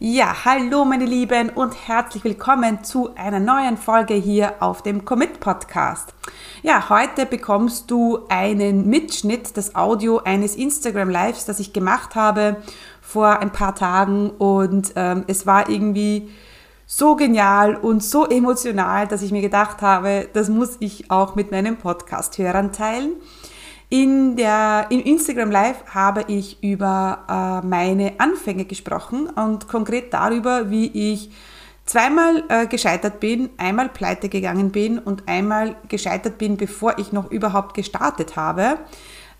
Ja, hallo meine Lieben und herzlich willkommen zu einer neuen Folge hier auf dem Commit Podcast. Ja, heute bekommst du einen Mitschnitt, das Audio eines Instagram Lives, das ich gemacht habe vor ein paar Tagen und ähm, es war irgendwie so genial und so emotional, dass ich mir gedacht habe, das muss ich auch mit meinen Podcast-Hörern teilen. In der, Im Instagram Live habe ich über äh, meine Anfänge gesprochen und konkret darüber, wie ich zweimal äh, gescheitert bin, einmal pleite gegangen bin und einmal gescheitert bin, bevor ich noch überhaupt gestartet habe.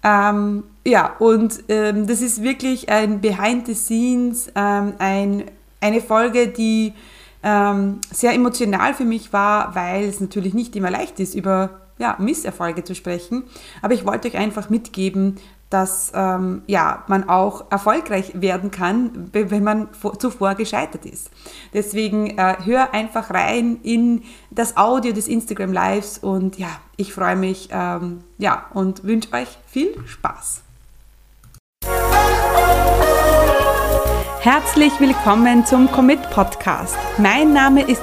Ähm, ja, und ähm, das ist wirklich ein Behind the Scenes, ähm, ein, eine Folge, die ähm, sehr emotional für mich war, weil es natürlich nicht immer leicht ist, über ja, Misserfolge zu sprechen. Aber ich wollte euch einfach mitgeben, dass ähm, ja, man auch erfolgreich werden kann, wenn man zuvor gescheitert ist. Deswegen äh, hör einfach rein in das Audio des Instagram Lives und ja, ich freue mich ähm, ja, und wünsche euch viel Spaß. Herzlich willkommen zum Commit Podcast. Mein Name ist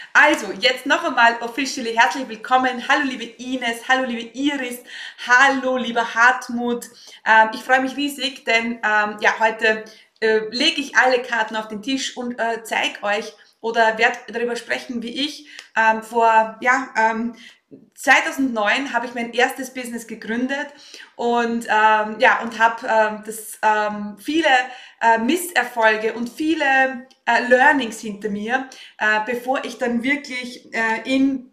Also, jetzt noch einmal officially herzlich willkommen. Hallo liebe Ines, hallo liebe Iris, hallo lieber Hartmut. Ähm, ich freue mich riesig, denn ähm, ja, heute äh, lege ich alle Karten auf den Tisch und äh, zeige euch oder werde darüber sprechen, wie ich ähm, vor ja, ähm, 2009 habe ich mein erstes Business gegründet und ähm, ja und habe ähm, das ähm, viele äh, Misserfolge und viele äh, Learnings hinter mir, äh, bevor ich dann wirklich äh, in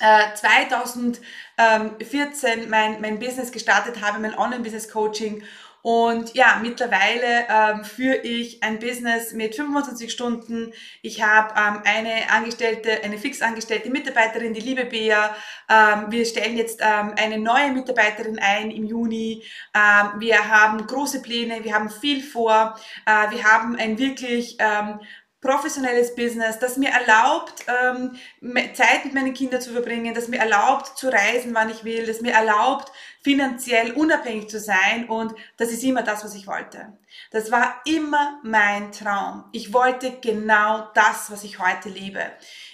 2014 äh, mein, mein Business gestartet habe, mein Online-Business-Coaching und ja, mittlerweile ähm, führe ich ein Business mit 25 Stunden. Ich habe ähm, eine Angestellte, eine fix angestellte Mitarbeiterin, die liebe Bea. Ähm, wir stellen jetzt ähm, eine neue Mitarbeiterin ein im Juni. Ähm, wir haben große Pläne, wir haben viel vor. Äh, wir haben ein wirklich ähm, professionelles Business, das mir erlaubt, ähm, Zeit mit meinen Kindern zu verbringen, das mir erlaubt, zu reisen, wann ich will, das mir erlaubt, finanziell unabhängig zu sein und das ist immer das, was ich wollte. Das war immer mein Traum. Ich wollte genau das, was ich heute lebe.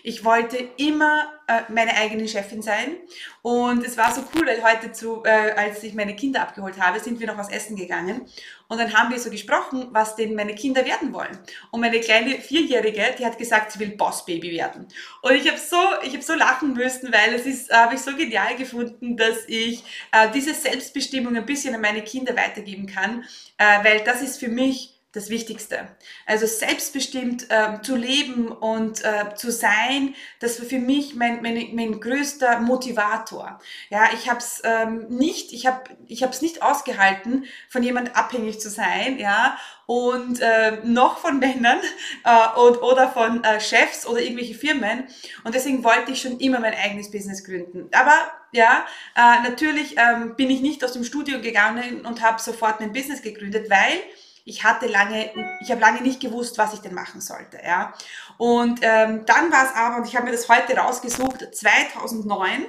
Ich wollte immer meine eigene Chefin sein und es war so cool, weil heute zu, äh, als ich meine Kinder abgeholt habe, sind wir noch was essen gegangen und dann haben wir so gesprochen, was denn meine Kinder werden wollen. Und meine kleine Vierjährige, die hat gesagt, sie will Bossbaby werden. Und ich habe so, ich so lachen müssen, weil es ist, habe ich so genial gefunden, dass ich äh, diese Selbstbestimmung ein bisschen an meine Kinder weitergeben kann, äh, weil das ist für mich das Wichtigste. Also selbstbestimmt äh, zu leben und äh, zu sein, das war für mich mein, mein, mein größter Motivator. Ja, ich habe es ähm, nicht, ich habe ich habe es nicht ausgehalten, von jemand abhängig zu sein, ja, und äh, noch von Männern äh, und, oder von äh, Chefs oder irgendwelche Firmen. Und deswegen wollte ich schon immer mein eigenes Business gründen. Aber ja, äh, natürlich ähm, bin ich nicht aus dem Studio gegangen und habe sofort mein Business gegründet, weil ich hatte lange, ich habe lange nicht gewusst, was ich denn machen sollte. Ja. Und ähm, dann war es aber, und ich habe mir das heute rausgesucht, 2009,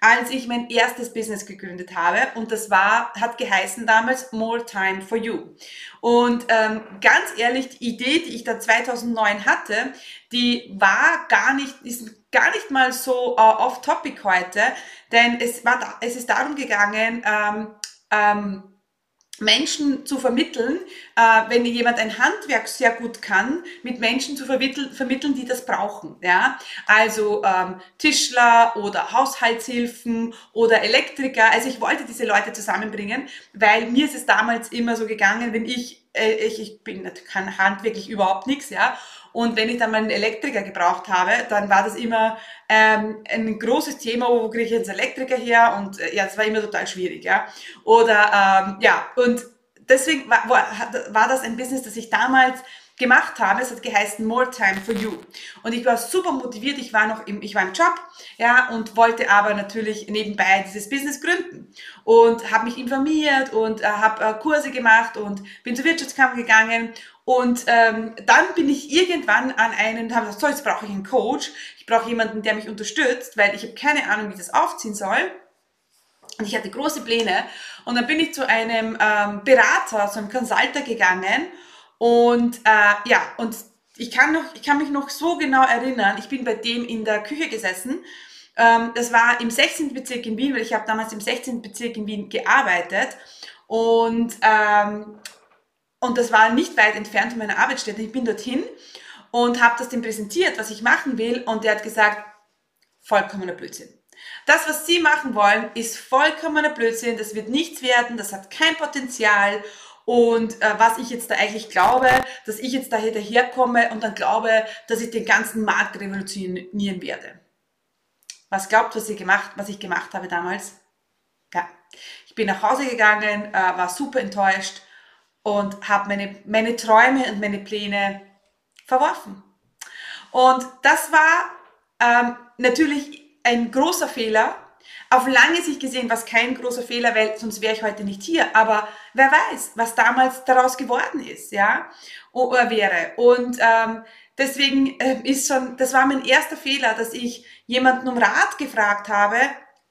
als ich mein erstes Business gegründet habe. Und das war, hat geheißen damals More Time for You. Und ähm, ganz ehrlich, die Idee, die ich da 2009 hatte, die war gar nicht, ist gar nicht mal so uh, off-topic heute, denn es, war, es ist darum gegangen, ähm, ähm, Menschen zu vermitteln, äh, wenn jemand ein Handwerk sehr gut kann, mit Menschen zu vermitteln, die das brauchen. Ja? Also ähm, Tischler oder Haushaltshilfen oder Elektriker. Also ich wollte diese Leute zusammenbringen, weil mir ist es damals immer so gegangen, wenn ich, äh, ich, ich bin, kann handwerklich überhaupt nichts, ja, und wenn ich dann mal einen Elektriker gebraucht habe, dann war das immer ähm, ein großes Thema, wo kriege ich jetzt Elektriker her? Und äh, ja, das war immer total schwierig, ja. Oder ähm, ja, und deswegen war, war, war das ein Business, das ich damals gemacht habe. Es hat geheißen More Time for You. Und ich war super motiviert. Ich war noch im, ich war im Job, ja, und wollte aber natürlich nebenbei dieses Business gründen. Und habe mich informiert und äh, habe äh, Kurse gemacht und bin zur Wirtschaftskammer gegangen. Und ähm, dann bin ich irgendwann an einen, habe gesagt, so, jetzt brauche ich einen Coach. Ich brauche jemanden, der mich unterstützt, weil ich habe keine Ahnung, wie das aufziehen soll. Und ich hatte große Pläne. Und dann bin ich zu einem ähm, Berater, zu einem Consulter gegangen und äh, ja, und ich kann, noch, ich kann mich noch so genau erinnern, ich bin bei dem in der Küche gesessen. Ähm, das war im 16. Bezirk in Wien, weil ich habe damals im 16. Bezirk in Wien gearbeitet. Und, ähm, und das war nicht weit entfernt von meiner Arbeitsstätte. Ich bin dorthin und habe das dem präsentiert, was ich machen will. Und der hat gesagt, vollkommener Blödsinn. Das, was Sie machen wollen, ist vollkommener Blödsinn. Das wird nichts werden. Das hat kein Potenzial. Und äh, was ich jetzt da eigentlich glaube, dass ich jetzt da daherkomme und dann glaube, dass ich den ganzen Markt revolutionieren werde. Was glaubt, was ich gemacht, was ich gemacht habe damals? Ja, ich bin nach Hause gegangen, äh, war super enttäuscht und habe meine, meine Träume und meine Pläne verworfen. Und das war ähm, natürlich ein großer Fehler, auf lange Sicht gesehen war es kein großer Fehler, weil sonst wäre ich heute nicht hier. Aber wer weiß, was damals daraus geworden ist, ja, oder wäre. Und ähm, deswegen äh, ist schon, das war mein erster Fehler, dass ich jemanden um Rat gefragt habe,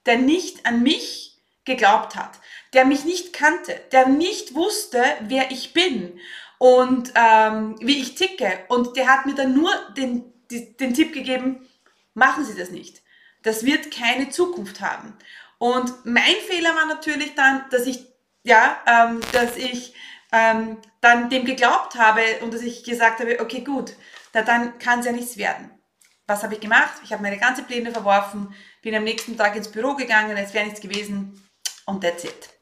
der nicht an mich geglaubt hat, der mich nicht kannte, der nicht wusste, wer ich bin und ähm, wie ich ticke. Und der hat mir dann nur den, den, den Tipp gegeben, machen Sie das nicht das wird keine Zukunft haben. Und mein Fehler war natürlich dann, dass ich, ja, ähm, dass ich ähm, dann dem geglaubt habe und dass ich gesagt habe, okay, gut, da, dann kann es ja nichts werden. Was habe ich gemacht? Ich habe meine ganzen Pläne verworfen, bin am nächsten Tag ins Büro gegangen, es wäre nichts gewesen und that's it.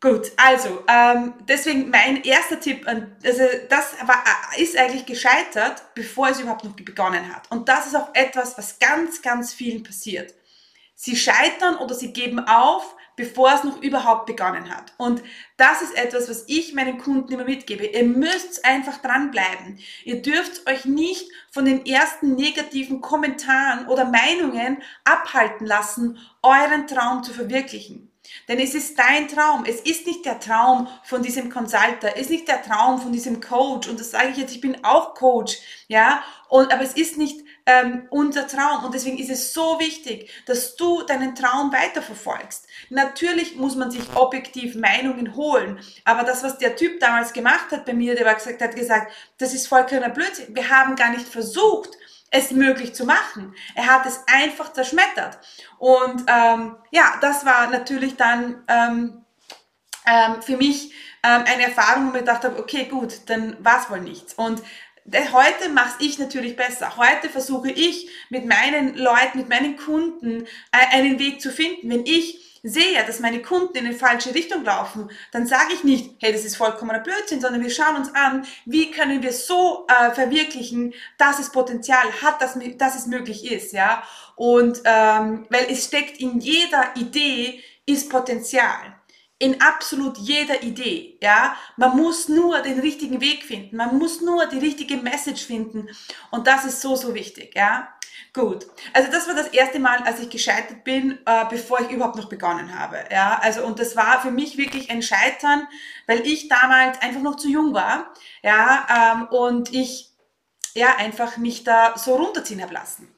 Gut, also ähm, deswegen mein erster Tipp, also das war, äh, ist eigentlich gescheitert, bevor es überhaupt noch begonnen hat. Und das ist auch etwas, was ganz, ganz vielen passiert. Sie scheitern oder sie geben auf, bevor es noch überhaupt begonnen hat. Und das ist etwas, was ich meinen Kunden immer mitgebe. Ihr müsst einfach dranbleiben. Ihr dürft euch nicht von den ersten negativen Kommentaren oder Meinungen abhalten lassen, euren Traum zu verwirklichen. Denn es ist dein Traum. Es ist nicht der Traum von diesem Consulter. Es ist nicht der Traum von diesem Coach. Und das sage ich jetzt, ich bin auch Coach. Ja, und, aber es ist nicht ähm, unser Traum. Und deswegen ist es so wichtig, dass du deinen Traum weiterverfolgst. Natürlich muss man sich objektiv Meinungen holen. Aber das, was der Typ damals gemacht hat bei mir, der war gesagt, hat gesagt, das ist vollkommener Blödsinn. Wir haben gar nicht versucht, es möglich zu machen. Er hat es einfach zerschmettert. Und ähm, ja, das war natürlich dann ähm, ähm, für mich ähm, eine Erfahrung, wo ich gedacht habe, okay, gut, dann war es wohl nichts. Und heute mache ich natürlich besser. Heute versuche ich mit meinen Leuten, mit meinen Kunden äh, einen Weg zu finden. Wenn ich sehe, dass meine Kunden in eine falsche Richtung laufen, dann sage ich nicht, hey, das ist vollkommener Blödsinn, sondern wir schauen uns an, wie können wir so äh, verwirklichen, dass es Potenzial hat, dass, dass es möglich ist, ja. Und ähm, weil es steckt in jeder Idee ist Potenzial in absolut jeder Idee, ja. Man muss nur den richtigen Weg finden, man muss nur die richtige Message finden und das ist so, so wichtig, ja. Gut, also das war das erste Mal, als ich gescheitert bin, äh, bevor ich überhaupt noch begonnen habe. Ja, also und das war für mich wirklich ein Scheitern, weil ich damals einfach noch zu jung war. Ja, ähm, und ich ja einfach mich da so runterziehen habe lassen.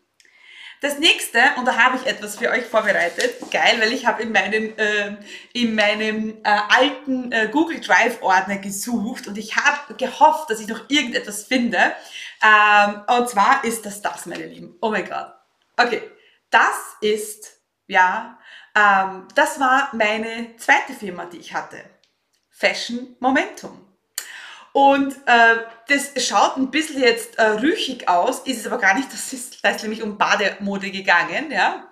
Das nächste, und da habe ich etwas für euch vorbereitet, geil, weil ich habe in meinem, äh, in meinem äh, alten äh, Google Drive Ordner gesucht und ich habe gehofft, dass ich noch irgendetwas finde. Ähm, und zwar ist das das, meine Lieben. Oh mein Gott. Okay, das ist, ja, ähm, das war meine zweite Firma, die ich hatte. Fashion Momentum. Und äh, das schaut ein bisschen jetzt äh, rüchig aus, ist es aber gar nicht. Das ist, da ist nämlich um Bademode gegangen, ja.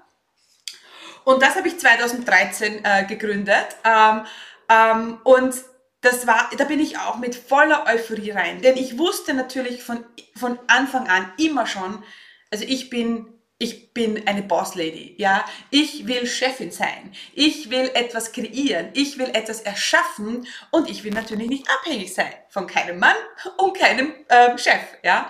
Und das habe ich 2013 äh, gegründet. Ähm, ähm, und das war, da bin ich auch mit voller Euphorie rein. Denn ich wusste natürlich von, von Anfang an immer schon, also ich bin ich bin eine Bosslady, ja. Ich will Chefin sein. Ich will etwas kreieren. Ich will etwas erschaffen und ich will natürlich nicht abhängig sein von keinem Mann und keinem äh, Chef, ja.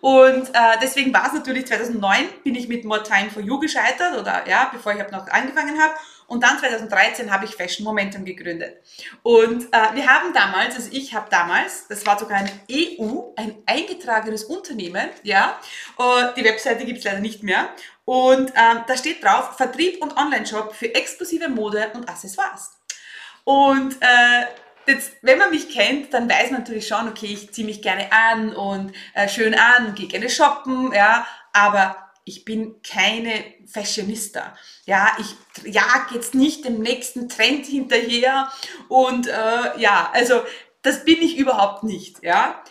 Und äh, deswegen war es natürlich 2009 bin ich mit More Time for You gescheitert oder ja, bevor ich noch angefangen habe. Und dann 2013 habe ich Fashion Momentum gegründet. Und äh, wir haben damals, also ich habe damals, das war sogar ein EU, ein eingetragenes Unternehmen, ja. Uh, die Webseite gibt es leider nicht mehr. Und ähm, da steht drauf, Vertrieb und Online-Shop für exklusive Mode und Accessoires. Und äh, jetzt, wenn man mich kennt, dann weiß man natürlich schon, okay, ich ziehe mich gerne an und äh, schön an, gehe gerne shoppen, ja, aber ich bin keine Fashionista. Ja, ich jag jetzt nicht dem nächsten Trend hinterher und äh, ja, also das bin ich überhaupt nicht. Ja,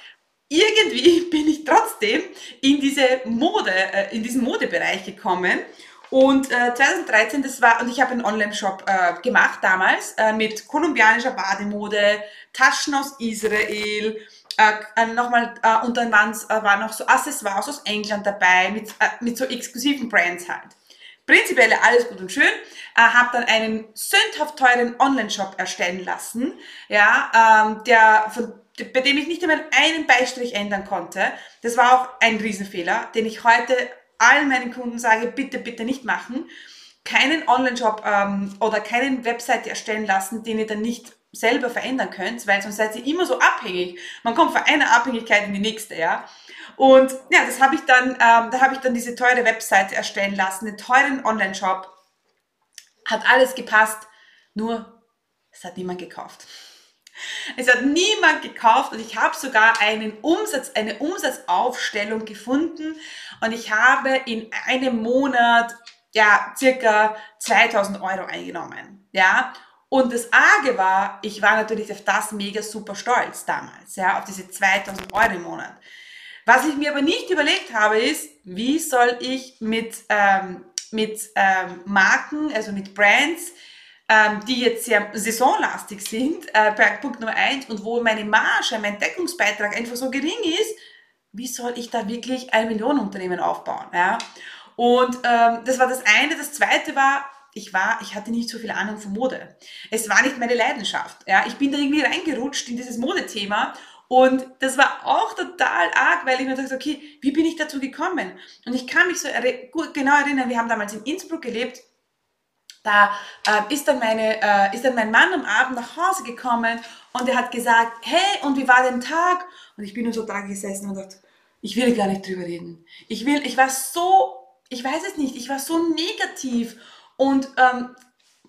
irgendwie bin ich trotzdem in diese Mode, äh, in diesen Modebereich gekommen. Und äh, 2013, das war, und ich habe einen Online-Shop äh, gemacht damals äh, mit kolumbianischer Bademode, Taschen aus Israel, äh, äh, nochmal, äh, und dann waren's, äh, waren noch so Accessoires aus England dabei, mit, äh, mit so exklusiven Brands halt. Prinzipiell alles gut und schön, äh, habe dann einen sündhaft teuren Online-Shop erstellen lassen, ja, ähm, der, von, bei dem ich nicht einmal einen Beistrich ändern konnte. Das war auch ein Riesenfehler, den ich heute allen meinen Kunden sage, bitte, bitte nicht machen. Keinen Online-Shop ähm, oder keinen Website erstellen lassen, den ihr dann nicht selber verändern könnt, weil sonst seid ihr immer so abhängig. Man kommt von einer Abhängigkeit in die nächste, ja. Und ja, das habe ich dann, ähm, da habe ich dann diese teure Webseite erstellen lassen, einen teuren Online-Shop. Hat alles gepasst, nur es hat niemand gekauft. Es hat niemand gekauft und ich habe sogar einen Umsatz, eine Umsatzaufstellung gefunden und ich habe in einem Monat ja circa 2000 Euro eingenommen. Ja, und das Arge war, ich war natürlich auf das mega super stolz damals, ja, auf diese 2000 Euro im Monat. Was ich mir aber nicht überlegt habe, ist, wie soll ich mit, ähm, mit ähm, Marken, also mit Brands, ähm, die jetzt sehr saisonlastig sind, äh, Punkt Nummer eins, und wo meine Marge, mein Deckungsbeitrag einfach so gering ist, wie soll ich da wirklich ein Millionenunternehmen aufbauen? Ja? Und ähm, das war das eine. Das zweite war, ich war, ich hatte nicht so viel Ahnung von Mode. Es war nicht meine Leidenschaft. Ja, ich bin da irgendwie reingerutscht in dieses Modethema und das war auch total arg, weil ich mir dachte, okay, wie bin ich dazu gekommen? Und ich kann mich so gut, genau erinnern, wir haben damals in Innsbruck gelebt. Da äh, ist, dann meine, äh, ist dann mein Mann am Abend nach Hause gekommen und er hat gesagt, hey, und wie war dein Tag? Und ich bin nur so da gesessen und dachte, ich will gar nicht drüber reden. Ich will, ich war so, ich weiß es nicht, ich war so negativ und ähm,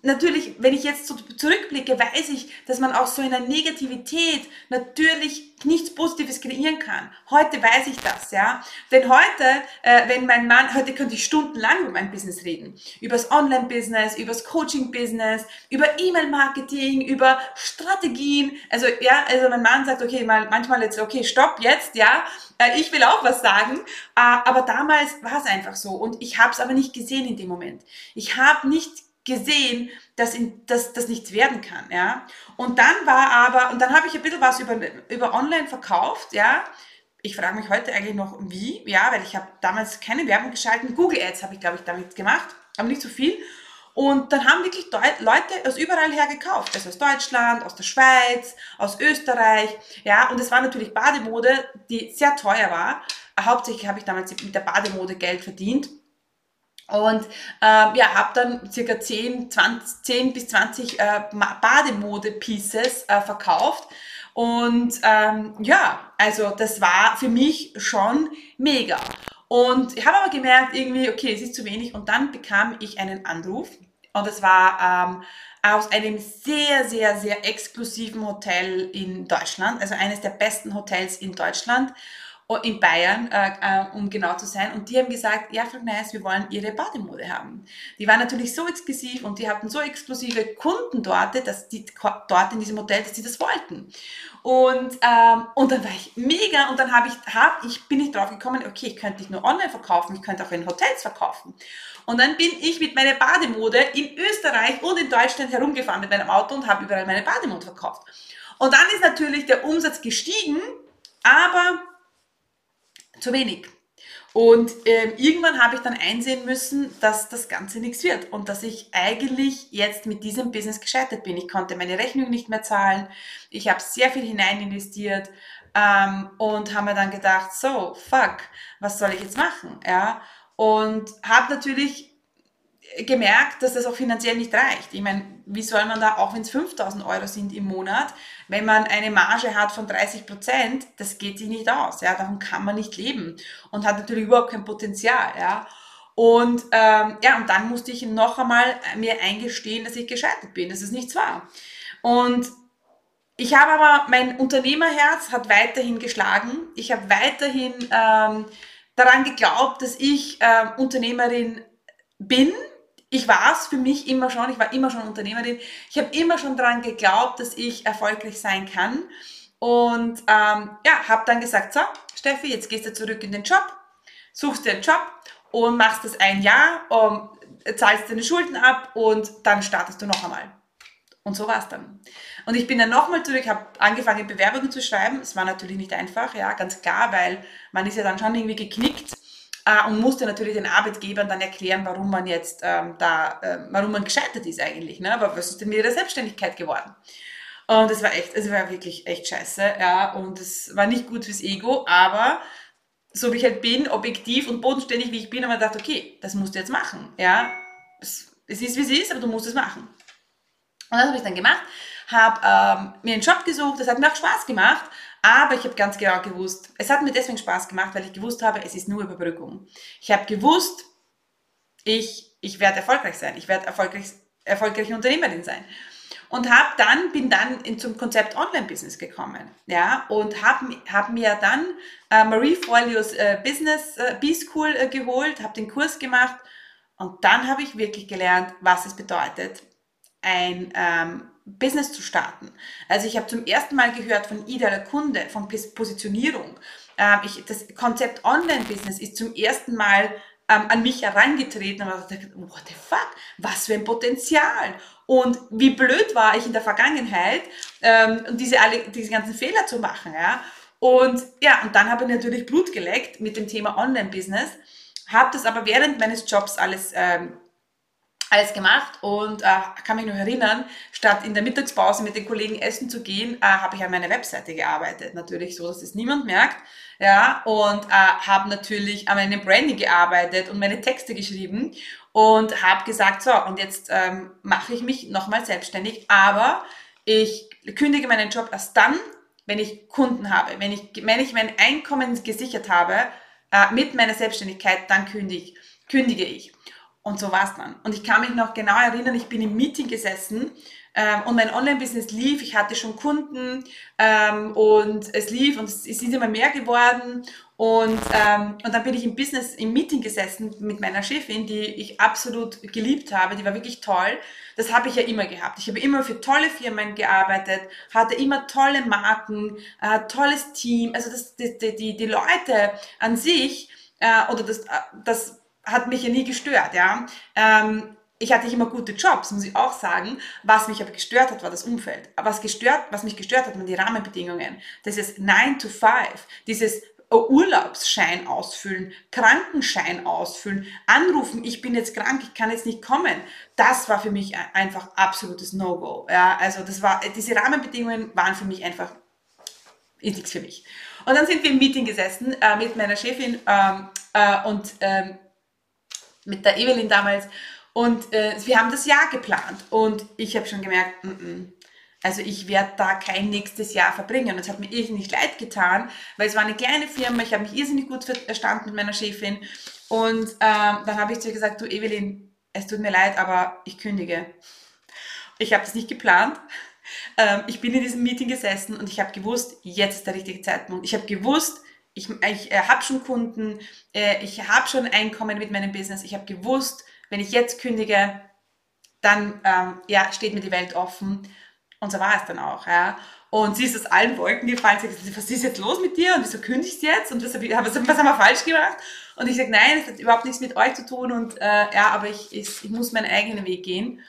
natürlich, wenn ich jetzt so zurückblicke, weiß ich, dass man auch so in der Negativität natürlich nichts Positives kreieren kann. Heute weiß ich das, ja. Denn heute, äh, wenn mein Mann, heute könnte ich stundenlang über mein Business reden. Über das Online-Business, über das Coaching-Business, über E-Mail-Marketing, über Strategien. Also, ja, also mein Mann sagt, okay, mal, manchmal jetzt, okay, stopp jetzt, ja. Äh, ich will auch was sagen. Äh, aber damals war es einfach so. Und ich habe es aber nicht gesehen in dem Moment. Ich habe nicht gesehen, dass, in, dass das nichts werden kann, ja. Und dann war aber, und dann habe ich ein bisschen was über, über online verkauft, ja. Ich frage mich heute eigentlich noch, wie, ja, weil ich habe damals keine Werbung geschalten. Google Ads habe ich, glaube ich, damit gemacht, aber nicht so viel. Und dann haben wirklich Leute aus überall her gekauft. Also aus Deutschland, aus der Schweiz, aus Österreich. Ja, und es war natürlich Bademode, die sehr teuer war. Hauptsächlich habe ich damals mit der Bademode Geld verdient. Und ähm, ja, habe dann circa 10, 20, 10 bis 20 äh, Bademode-Pieces äh, verkauft. Und ähm, ja, also das war für mich schon mega. Und ich habe aber gemerkt, irgendwie, okay, es ist zu wenig. Und dann bekam ich einen Anruf. Und es war ähm, aus einem sehr, sehr, sehr exklusiven Hotel in Deutschland, also eines der besten Hotels in Deutschland in Bayern, äh, äh, um genau zu sein. Und die haben gesagt, ja, Frau Nice, wir wollen Ihre Bademode haben. Die waren natürlich so exklusiv und die hatten so exklusive Kunden dort, dass die dort in diesem Hotel, dass sie das wollten. Und, ähm, und dann war ich mega und dann habe ich, hab, ich, bin ich drauf gekommen, okay, ich könnte nicht nur online verkaufen, ich könnte auch in Hotels verkaufen. Und dann bin ich mit meiner Bademode in Österreich und in Deutschland herumgefahren mit meinem Auto und habe überall meine Bademode verkauft. Und dann ist natürlich der Umsatz gestiegen, aber zu wenig. Und ähm, irgendwann habe ich dann einsehen müssen, dass das Ganze nichts wird und dass ich eigentlich jetzt mit diesem Business gescheitert bin. Ich konnte meine Rechnung nicht mehr zahlen. Ich habe sehr viel hinein investiert ähm, und habe mir dann gedacht, so, fuck, was soll ich jetzt machen? Ja, und habe natürlich gemerkt, dass das auch finanziell nicht reicht. Ich meine, wie soll man da, auch wenn es 5000 Euro sind im Monat, wenn man eine Marge hat von 30 Prozent, das geht sich nicht aus. Ja, davon kann man nicht leben und hat natürlich überhaupt kein Potenzial. Ja, und ähm, ja, und dann musste ich noch einmal mir eingestehen, dass ich gescheitert bin, dass es nichts war. Und ich habe aber, mein Unternehmerherz hat weiterhin geschlagen. Ich habe weiterhin ähm, daran geglaubt, dass ich äh, Unternehmerin bin ich war es für mich immer schon, ich war immer schon Unternehmerin. Ich habe immer schon daran geglaubt, dass ich erfolgreich sein kann. Und ähm, ja, habe dann gesagt, so, Steffi, jetzt gehst du zurück in den Job, suchst dir einen Job und machst das ein Jahr, um, zahlst deine Schulden ab und dann startest du noch einmal. Und so war es dann. Und ich bin dann nochmal zurück, habe angefangen, Bewerbungen zu schreiben. Es war natürlich nicht einfach, ja, ganz klar, weil man ist ja dann schon irgendwie geknickt äh, und musste natürlich den Arbeitgebern dann erklären, warum man jetzt ähm, da, äh, warum man gescheitert ist eigentlich, ne? aber was ist denn mit der Selbstständigkeit geworden? Und es war echt, es war wirklich echt scheiße, ja, und es war nicht gut fürs Ego, aber so wie ich halt bin, objektiv und bodenständig wie ich bin, habe ich gedacht, okay, das musst du jetzt machen, ja, es, es ist wie es ist, aber du musst es machen. Und das habe ich dann gemacht, habe ähm, mir einen Job gesucht, das hat mir auch Spaß gemacht, aber ich habe ganz genau gewusst, es hat mir deswegen Spaß gemacht, weil ich gewusst habe, es ist nur Überbrückung. Ich habe gewusst, ich, ich werde erfolgreich sein, ich werde erfolgreich, erfolgreiche Unternehmerin sein. Und hab dann, bin dann in, zum Konzept Online-Business gekommen, ja, und habe hab mir dann äh, Marie Forleos äh, Business äh, B-School äh, geholt, habe den Kurs gemacht und dann habe ich wirklich gelernt, was es bedeutet, ein ähm, Business zu starten. Also ich habe zum ersten Mal gehört von idealer Kunde, von Positionierung. Ähm, ich, das Konzept Online-Business ist zum ersten Mal ähm, an mich herangetreten und dachte, what the fuck, was für ein Potenzial. Und wie blöd war ich in der Vergangenheit, ähm, diese, alle, diese ganzen Fehler zu machen. Ja? Und ja, und dann habe ich natürlich Blut geleckt mit dem Thema Online-Business, habe das aber während meines Jobs alles ähm, alles gemacht und äh, kann mich noch erinnern, statt in der Mittagspause mit den Kollegen essen zu gehen, äh, habe ich an meiner Webseite gearbeitet. Natürlich so, dass es niemand merkt. Ja, und äh, habe natürlich an meinem Branding gearbeitet und meine Texte geschrieben und habe gesagt, so, und jetzt ähm, mache ich mich nochmal selbstständig, aber ich kündige meinen Job erst dann, wenn ich Kunden habe, wenn ich, wenn ich mein Einkommen gesichert habe äh, mit meiner Selbstständigkeit, dann kündige, kündige ich. Und so war es dann. Und ich kann mich noch genau erinnern, ich bin im Meeting gesessen ähm, und mein Online-Business lief. Ich hatte schon Kunden ähm, und es lief und es, ist immer mehr geworden. Und, ähm, und dann bin ich im Business, im Meeting gesessen mit meiner Chefin, die ich absolut geliebt habe. Die war wirklich toll. Das habe ich ja immer gehabt. Ich habe immer für tolle Firmen gearbeitet, hatte immer tolle Marken, äh, tolles Team. Also das, die, die, die Leute an sich äh, oder das, äh, das hat mich ja nie gestört, ja. Ähm, ich hatte immer gute Jobs, muss ich auch sagen. Was mich aber gestört hat, war das Umfeld. Was, gestört, was mich gestört hat, waren die Rahmenbedingungen. Dieses 9 to 5, dieses Urlaubsschein ausfüllen, Krankenschein ausfüllen, anrufen, ich bin jetzt krank, ich kann jetzt nicht kommen. Das war für mich einfach absolutes No-Go. Ja, also das war, diese Rahmenbedingungen waren für mich einfach, ist nichts für mich. Und dann sind wir im Meeting gesessen äh, mit meiner Chefin ähm, äh, und ähm, mit der Evelyn damals. Und äh, wir haben das Jahr geplant. Und ich habe schon gemerkt, mm -mm, also ich werde da kein nächstes Jahr verbringen. Und es hat mir irrsinnig leid getan, weil es war eine kleine Firma. Ich habe mich irrsinnig gut verstanden mit meiner Chefin. Und ähm, dann habe ich zu ihr gesagt, du Evelyn, es tut mir leid, aber ich kündige. Ich habe das nicht geplant. Ähm, ich bin in diesem Meeting gesessen und ich habe gewusst, jetzt ist der richtige Zeitpunkt. Ich habe gewusst, ich, ich äh, habe schon Kunden, äh, ich habe schon Einkommen mit meinem Business. Ich habe gewusst, wenn ich jetzt kündige, dann ähm, ja, steht mir die Welt offen. Und so war es dann auch. Ja. Und sie ist aus allen Wolken gefallen. Sie sagt, was ist jetzt los mit dir? Und wieso kündigst du jetzt? Und was, was, was haben wir falsch gemacht? Und ich sage, nein, das hat überhaupt nichts mit euch zu tun. Und äh, ja, aber ich, ich, ich muss meinen eigenen Weg gehen.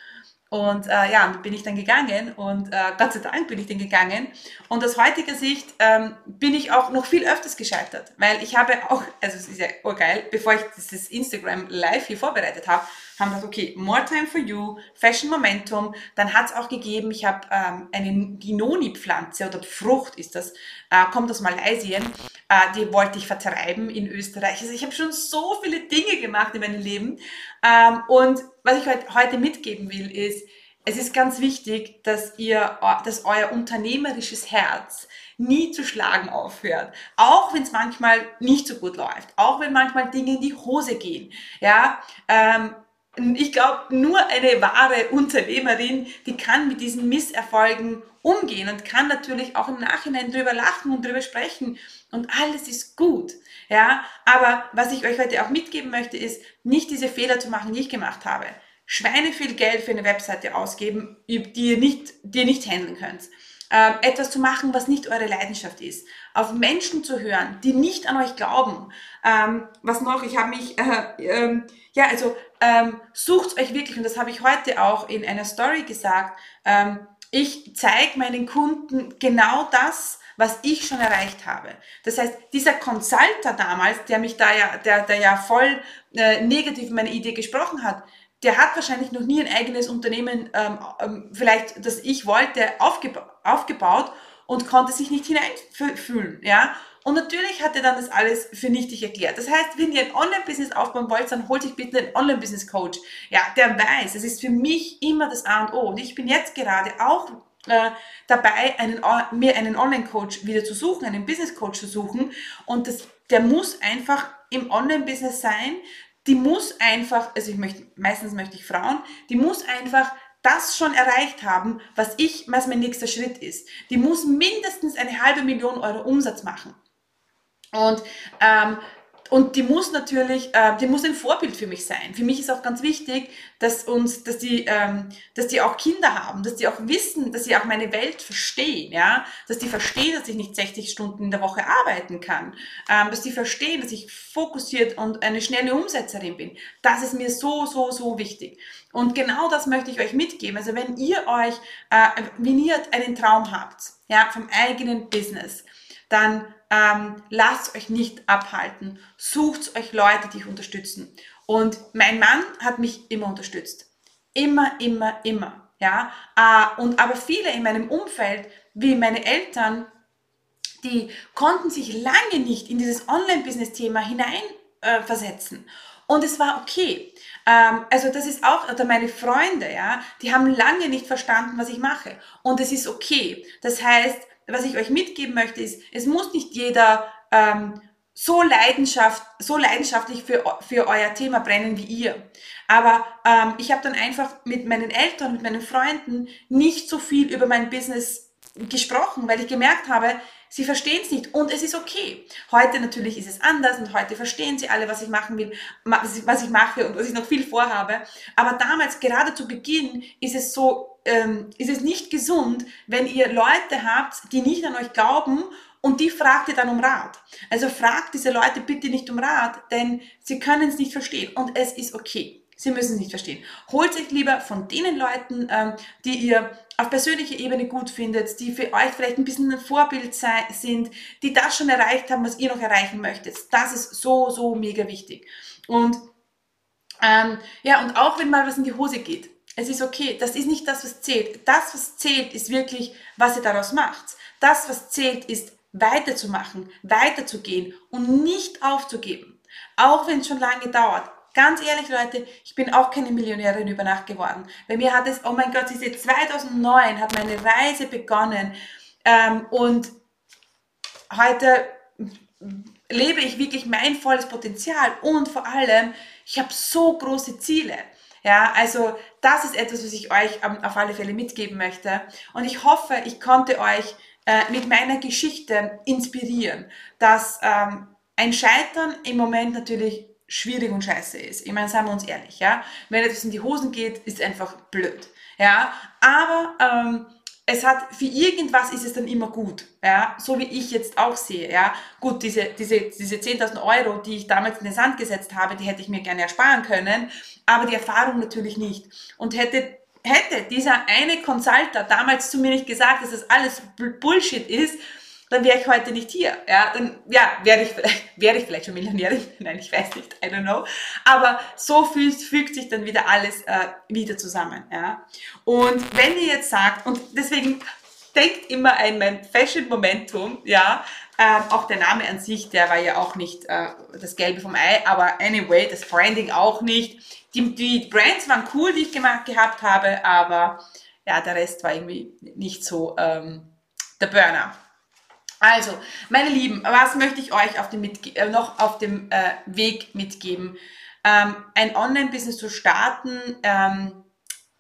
Und äh, ja, bin ich dann gegangen und äh, Gott sei Dank bin ich dann gegangen. Und aus heutiger Sicht ähm, bin ich auch noch viel öfters gescheitert, weil ich habe auch, also es ist ja urgeil, bevor ich dieses Instagram Live hier vorbereitet habe, haben gesagt, okay, More Time for You, Fashion Momentum, dann hat es auch gegeben, ich habe ähm, eine Ginoni-Pflanze oder Frucht ist das, äh, kommt aus Malaysien, äh, die wollte ich vertreiben in Österreich. Also ich habe schon so viele Dinge gemacht in meinem Leben ähm, und was ich heute, heute mitgeben will, ist, es ist ganz wichtig, dass ihr, dass euer unternehmerisches Herz nie zu schlagen aufhört. Auch wenn es manchmal nicht so gut läuft. Auch wenn manchmal Dinge in die Hose gehen. Ja, ähm, ich glaube, nur eine wahre Unternehmerin, die kann mit diesen Misserfolgen umgehen und kann natürlich auch im Nachhinein drüber lachen und drüber sprechen und alles ist gut. Ja, aber was ich euch heute auch mitgeben möchte, ist, nicht diese Fehler zu machen, die ich gemacht habe. Schweine viel Geld für eine Webseite ausgeben, die ihr nicht, die ihr nicht handeln könnt. Ähm, etwas zu machen, was nicht eure Leidenschaft ist. Auf Menschen zu hören, die nicht an euch glauben. Ähm, was noch? Ich habe mich, äh, ähm, ja, also ähm, sucht euch wirklich, und das habe ich heute auch in einer Story gesagt, ähm, ich zeige meinen Kunden genau das, was ich schon erreicht habe. Das heißt, dieser Consulter damals, der mich da ja, der, der ja voll äh, negativ meine Idee gesprochen hat, der hat wahrscheinlich noch nie ein eigenes Unternehmen, ähm, ähm, vielleicht das ich wollte, aufgeba aufgebaut und konnte sich nicht hineinfühlen. Ja? Und natürlich hat er dann das alles für nichtig erklärt. Das heißt, wenn ihr ein Online-Business aufbauen wollt, dann holt euch bitte einen Online-Business-Coach. Ja, der weiß, es ist für mich immer das A und O. Und ich bin jetzt gerade auch äh, dabei, einen, mir einen Online-Coach wieder zu suchen, einen Business-Coach zu suchen. Und das, der muss einfach im Online-Business sein. Die muss einfach, also ich möchte, meistens möchte ich Frauen, die muss einfach das schon erreicht haben, was ich, was mein nächster Schritt ist. Die muss mindestens eine halbe Million Euro Umsatz machen. Und ähm, und die muss natürlich, äh, die muss ein Vorbild für mich sein. Für mich ist auch ganz wichtig, dass uns, dass die, ähm, dass die auch Kinder haben, dass die auch wissen, dass sie auch meine Welt verstehen, ja, dass die verstehen, dass ich nicht 60 Stunden in der Woche arbeiten kann, ähm, dass die verstehen, dass ich fokussiert und eine schnelle Umsetzerin bin. Das ist mir so, so, so wichtig. Und genau das möchte ich euch mitgeben. Also wenn ihr euch, äh, wenn ihr einen Traum habt, ja, vom eigenen Business, dann ähm, lasst euch nicht abhalten. Sucht euch Leute, die euch unterstützen. Und mein Mann hat mich immer unterstützt. Immer, immer, immer. Ja, äh, und aber viele in meinem Umfeld, wie meine Eltern, die konnten sich lange nicht in dieses Online-Business-Thema hineinversetzen. Äh, und es war okay. Ähm, also das ist auch, oder meine Freunde, ja, die haben lange nicht verstanden, was ich mache. Und es ist okay. Das heißt, was ich euch mitgeben möchte, ist, es muss nicht jeder ähm, so, Leidenschaft, so leidenschaftlich für, für euer Thema brennen wie ihr. Aber ähm, ich habe dann einfach mit meinen Eltern, mit meinen Freunden nicht so viel über mein Business gesprochen, weil ich gemerkt habe, sie verstehen es nicht und es ist okay. Heute natürlich ist es anders und heute verstehen sie alle, was ich machen will, was ich mache und was ich noch viel vorhabe. Aber damals, gerade zu Beginn, ist es so ähm, ist es nicht gesund, wenn ihr Leute habt, die nicht an euch glauben und die fragt ihr dann um Rat. Also fragt diese Leute bitte nicht um Rat, denn sie können es nicht verstehen und es ist okay. Sie müssen es nicht verstehen. Holt euch lieber von den Leuten, ähm, die ihr auf persönlicher Ebene gut findet, die für euch vielleicht ein bisschen ein Vorbild sei, sind, die das schon erreicht haben, was ihr noch erreichen möchtet. Das ist so, so mega wichtig. Und ähm, ja, und auch wenn mal was in die Hose geht, es ist okay. Das ist nicht das, was zählt. Das, was zählt, ist wirklich, was ihr daraus macht. Das, was zählt, ist weiterzumachen, weiterzugehen und nicht aufzugeben. Auch wenn es schon lange dauert. Ganz ehrlich, Leute, ich bin auch keine Millionärin über Nacht geworden. Bei mir hat es, oh mein Gott, diese 2009 hat meine Reise begonnen. Ähm, und heute lebe ich wirklich mein volles Potenzial und vor allem, ich habe so große Ziele. Ja, also das ist etwas, was ich euch ähm, auf alle Fälle mitgeben möchte. Und ich hoffe, ich konnte euch äh, mit meiner Geschichte inspirieren, dass ähm, ein Scheitern im Moment natürlich schwierig und scheiße ist. Ich meine, seien wir uns ehrlich, ja. Wenn etwas in die Hosen geht, ist einfach blöd. Ja, aber ähm, es hat, für irgendwas ist es dann immer gut, ja, so wie ich jetzt auch sehe, ja. Gut, diese, diese, diese 10.000 Euro, die ich damals in den Sand gesetzt habe, die hätte ich mir gerne ersparen können, aber die Erfahrung natürlich nicht. Und hätte hätte dieser eine Consulter damals zu mir nicht gesagt, dass das alles Bullshit ist, dann wäre ich heute nicht hier. Ja, dann ja, wäre ich vielleicht, wäre ich vielleicht schon Millionärin. Nein, ich weiß nicht, I don't know. Aber so fügt, fügt sich dann wieder alles äh, wieder zusammen. Ja. Und wenn ihr jetzt sagt, und deswegen denkt immer an mein Fashion Momentum, ja, ähm, auch der Name an sich, der war ja auch nicht äh, das Gelbe vom Ei, aber anyway, das Branding auch nicht. Die, die Brands waren cool, die ich gemacht gehabt habe, aber ja, der Rest war irgendwie nicht so ähm, der Burner. Also, meine Lieben, was möchte ich euch auf äh, noch auf dem äh, Weg mitgeben? Ähm, ein Online-Business zu starten ähm,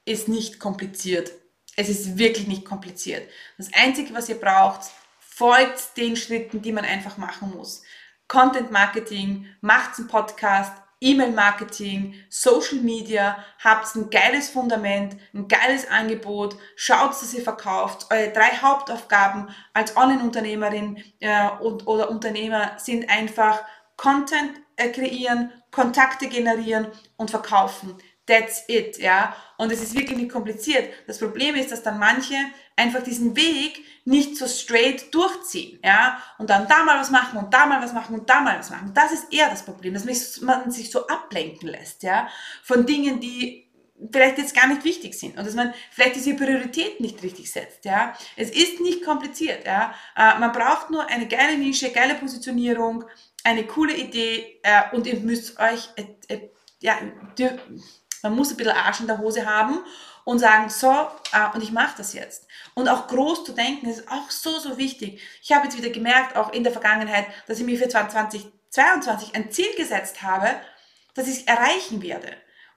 ist nicht kompliziert. Es ist wirklich nicht kompliziert. Das Einzige, was ihr braucht, folgt den Schritten, die man einfach machen muss. Content Marketing, macht einen Podcast, E-Mail-Marketing, Social Media, habt ein geiles Fundament, ein geiles Angebot, schaut, dass ihr verkauft. Eure drei Hauptaufgaben als Online-Unternehmerin äh, und, oder Unternehmer sind einfach Content äh, kreieren, Kontakte generieren und verkaufen. That's it, ja. Und es ist wirklich nicht kompliziert. Das Problem ist, dass dann manche einfach diesen Weg nicht so straight durchziehen, ja, und dann da mal was machen und da mal was machen und da mal was machen. Das ist eher das Problem, dass man sich so ablenken lässt, ja, von Dingen, die vielleicht jetzt gar nicht wichtig sind und dass man vielleicht diese Priorität nicht richtig setzt, ja. Es ist nicht kompliziert, ja. Äh, man braucht nur eine geile Nische, geile Positionierung, eine coole Idee äh, und ihr müsst euch, ja, man muss ein bisschen Arsch in der Hose haben und sagen, so, äh, und ich mache das jetzt. Und auch groß zu denken, ist auch so, so wichtig. Ich habe jetzt wieder gemerkt, auch in der Vergangenheit, dass ich mir für 2022 ein Ziel gesetzt habe, dass ich es erreichen werde.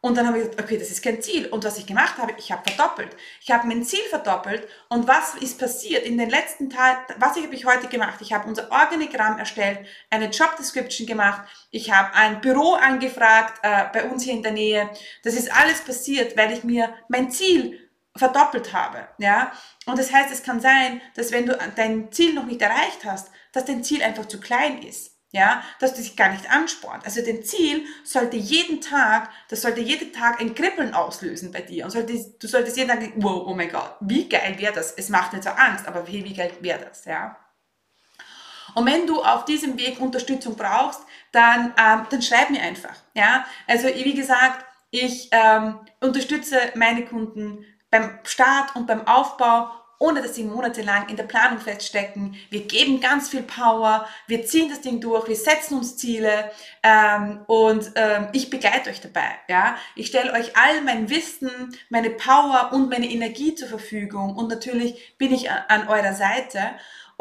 Und dann habe ich gesagt, okay, das ist kein Ziel. Und was ich gemacht habe, ich habe verdoppelt. Ich habe mein Ziel verdoppelt. Und was ist passiert in den letzten Tagen? Was habe ich heute gemacht? Ich habe unser Organigramm erstellt, eine Job Description gemacht. Ich habe ein Büro angefragt äh, bei uns hier in der Nähe. Das ist alles passiert, weil ich mir mein Ziel verdoppelt habe. Ja? Und das heißt, es kann sein, dass wenn du dein Ziel noch nicht erreicht hast, dass dein Ziel einfach zu klein ist ja, dass du dich gar nicht anspornt. Also dein Ziel sollte jeden Tag, das sollte jeden Tag ein Kribbeln auslösen bei dir und sollte, du solltest jeden Tag denken, wow, oh mein Gott, wie geil wäre das? Es macht nicht so Angst, aber hey, wie geil wäre das, ja? Und wenn du auf diesem Weg Unterstützung brauchst, dann, ähm, dann schreib mir einfach, ja? Also wie gesagt, ich ähm, unterstütze meine Kunden beim Start und beim Aufbau ohne dass sie monatelang in der Planung feststecken. Wir geben ganz viel Power, wir ziehen das Ding durch, wir setzen uns Ziele ähm, und ähm, ich begleite euch dabei. Ja? Ich stelle euch all mein Wissen, meine Power und meine Energie zur Verfügung und natürlich bin ich an, an eurer Seite.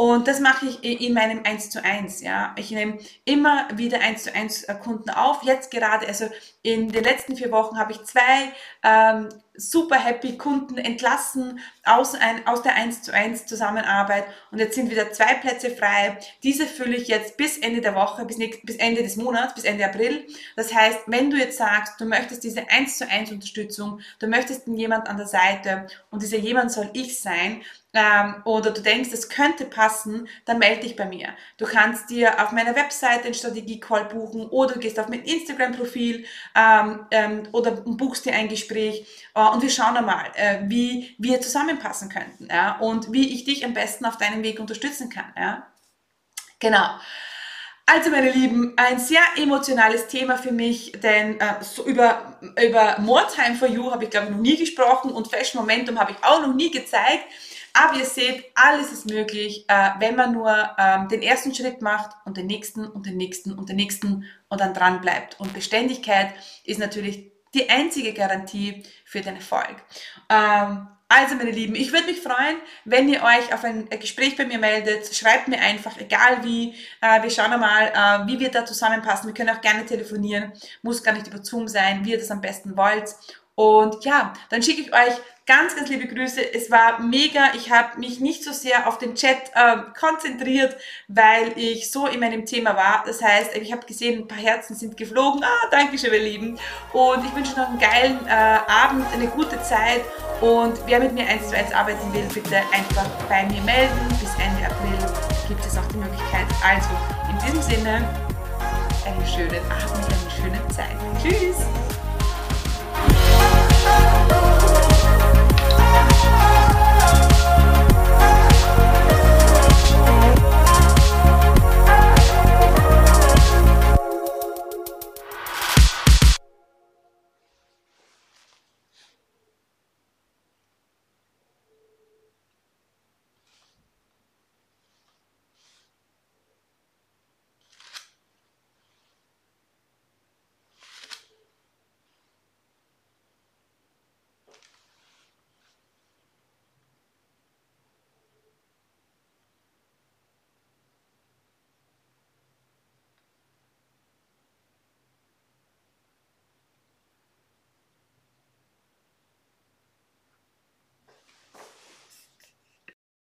Und das mache ich in meinem 1 zu 1. Ja. Ich nehme immer wieder 1 zu 1 äh, Kunden auf. Jetzt gerade, also in den letzten vier Wochen habe ich zwei ähm, super happy Kunden entlassen aus, ein, aus der 1 zu 1 Zusammenarbeit und jetzt sind wieder zwei Plätze frei. Diese fülle ich jetzt bis Ende der Woche, bis, nächst, bis Ende des Monats, bis Ende April. Das heißt, wenn du jetzt sagst, du möchtest diese 1 zu 1 Unterstützung, du möchtest jemand an der Seite und dieser jemand soll ich sein, ähm, oder du denkst, es könnte passen, dann melde dich bei mir. Du kannst dir auf meiner Webseite einen Strategie-Call buchen oder du gehst auf mein Instagram-Profil ähm, ähm, oder buchst dir ein Gespräch äh, und wir schauen einmal, äh, wie wir zusammenpassen könnten ja, und wie ich dich am besten auf deinem Weg unterstützen kann. Ja. Genau. Also meine Lieben, ein sehr emotionales Thema für mich, denn äh, so über, über More Time for You habe ich glaube ich noch nie gesprochen und Fashion Momentum habe ich auch noch nie gezeigt. Aber ihr seht, alles ist möglich, äh, wenn man nur ähm, den ersten Schritt macht und den nächsten und den nächsten und den nächsten und dann dran bleibt. Und Beständigkeit ist natürlich die einzige Garantie für den Erfolg. Ähm, also, meine Lieben, ich würde mich freuen, wenn ihr euch auf ein Gespräch bei mir meldet. Schreibt mir einfach, egal wie. Äh, wir schauen mal, äh, wie wir da zusammenpassen. Wir können auch gerne telefonieren. Muss gar nicht über Zoom sein, wie ihr das am besten wollt. Und ja, dann schicke ich euch Ganz, ganz liebe Grüße. Es war mega. Ich habe mich nicht so sehr auf den Chat äh, konzentriert, weil ich so in meinem Thema war. Das heißt, ich habe gesehen, ein paar Herzen sind geflogen. Ah, danke schön, ihr Lieben. Und ich wünsche noch einen geilen äh, Abend, eine gute Zeit. Und wer mit mir eins zu eins arbeiten will, bitte einfach bei mir melden. Bis Ende April gibt es auch die Möglichkeit. Also, in diesem Sinne, einen schönen Abend, eine schöne Zeit. Tschüss!